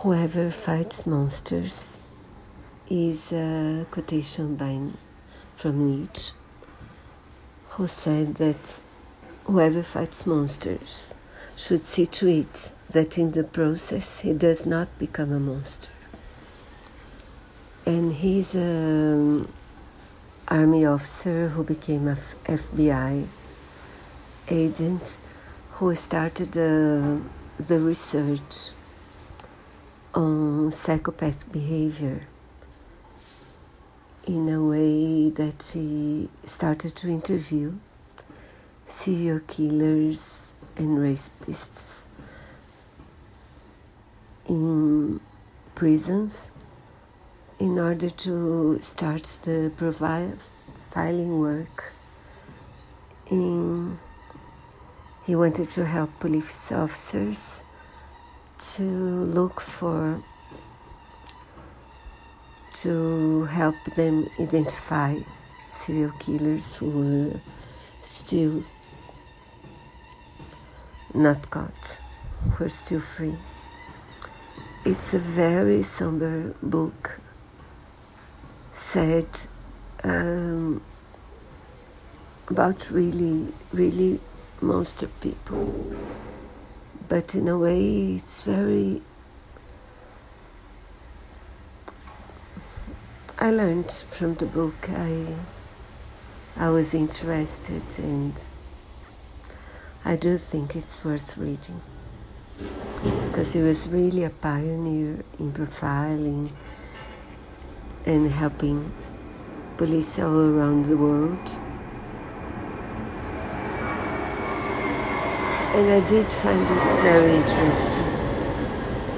Whoever fights monsters is a quotation by from Nietzsche, who said that whoever fights monsters should see to it that in the process he does not become a monster. And he's an army officer who became a FBI agent who started uh, the research on psychopath behavior in a way that he started to interview serial killers and rapists in prisons in order to start the profiling work. In he wanted to help police officers to look for to help them identify serial killers who were still not caught, who are still free. It's a very somber book, said um, about really, really monster people but in a way it's very I learned from the book. I I was interested and I do think it's worth reading. Because he was really a pioneer in profiling and helping police all around the world and I did find it very interesting.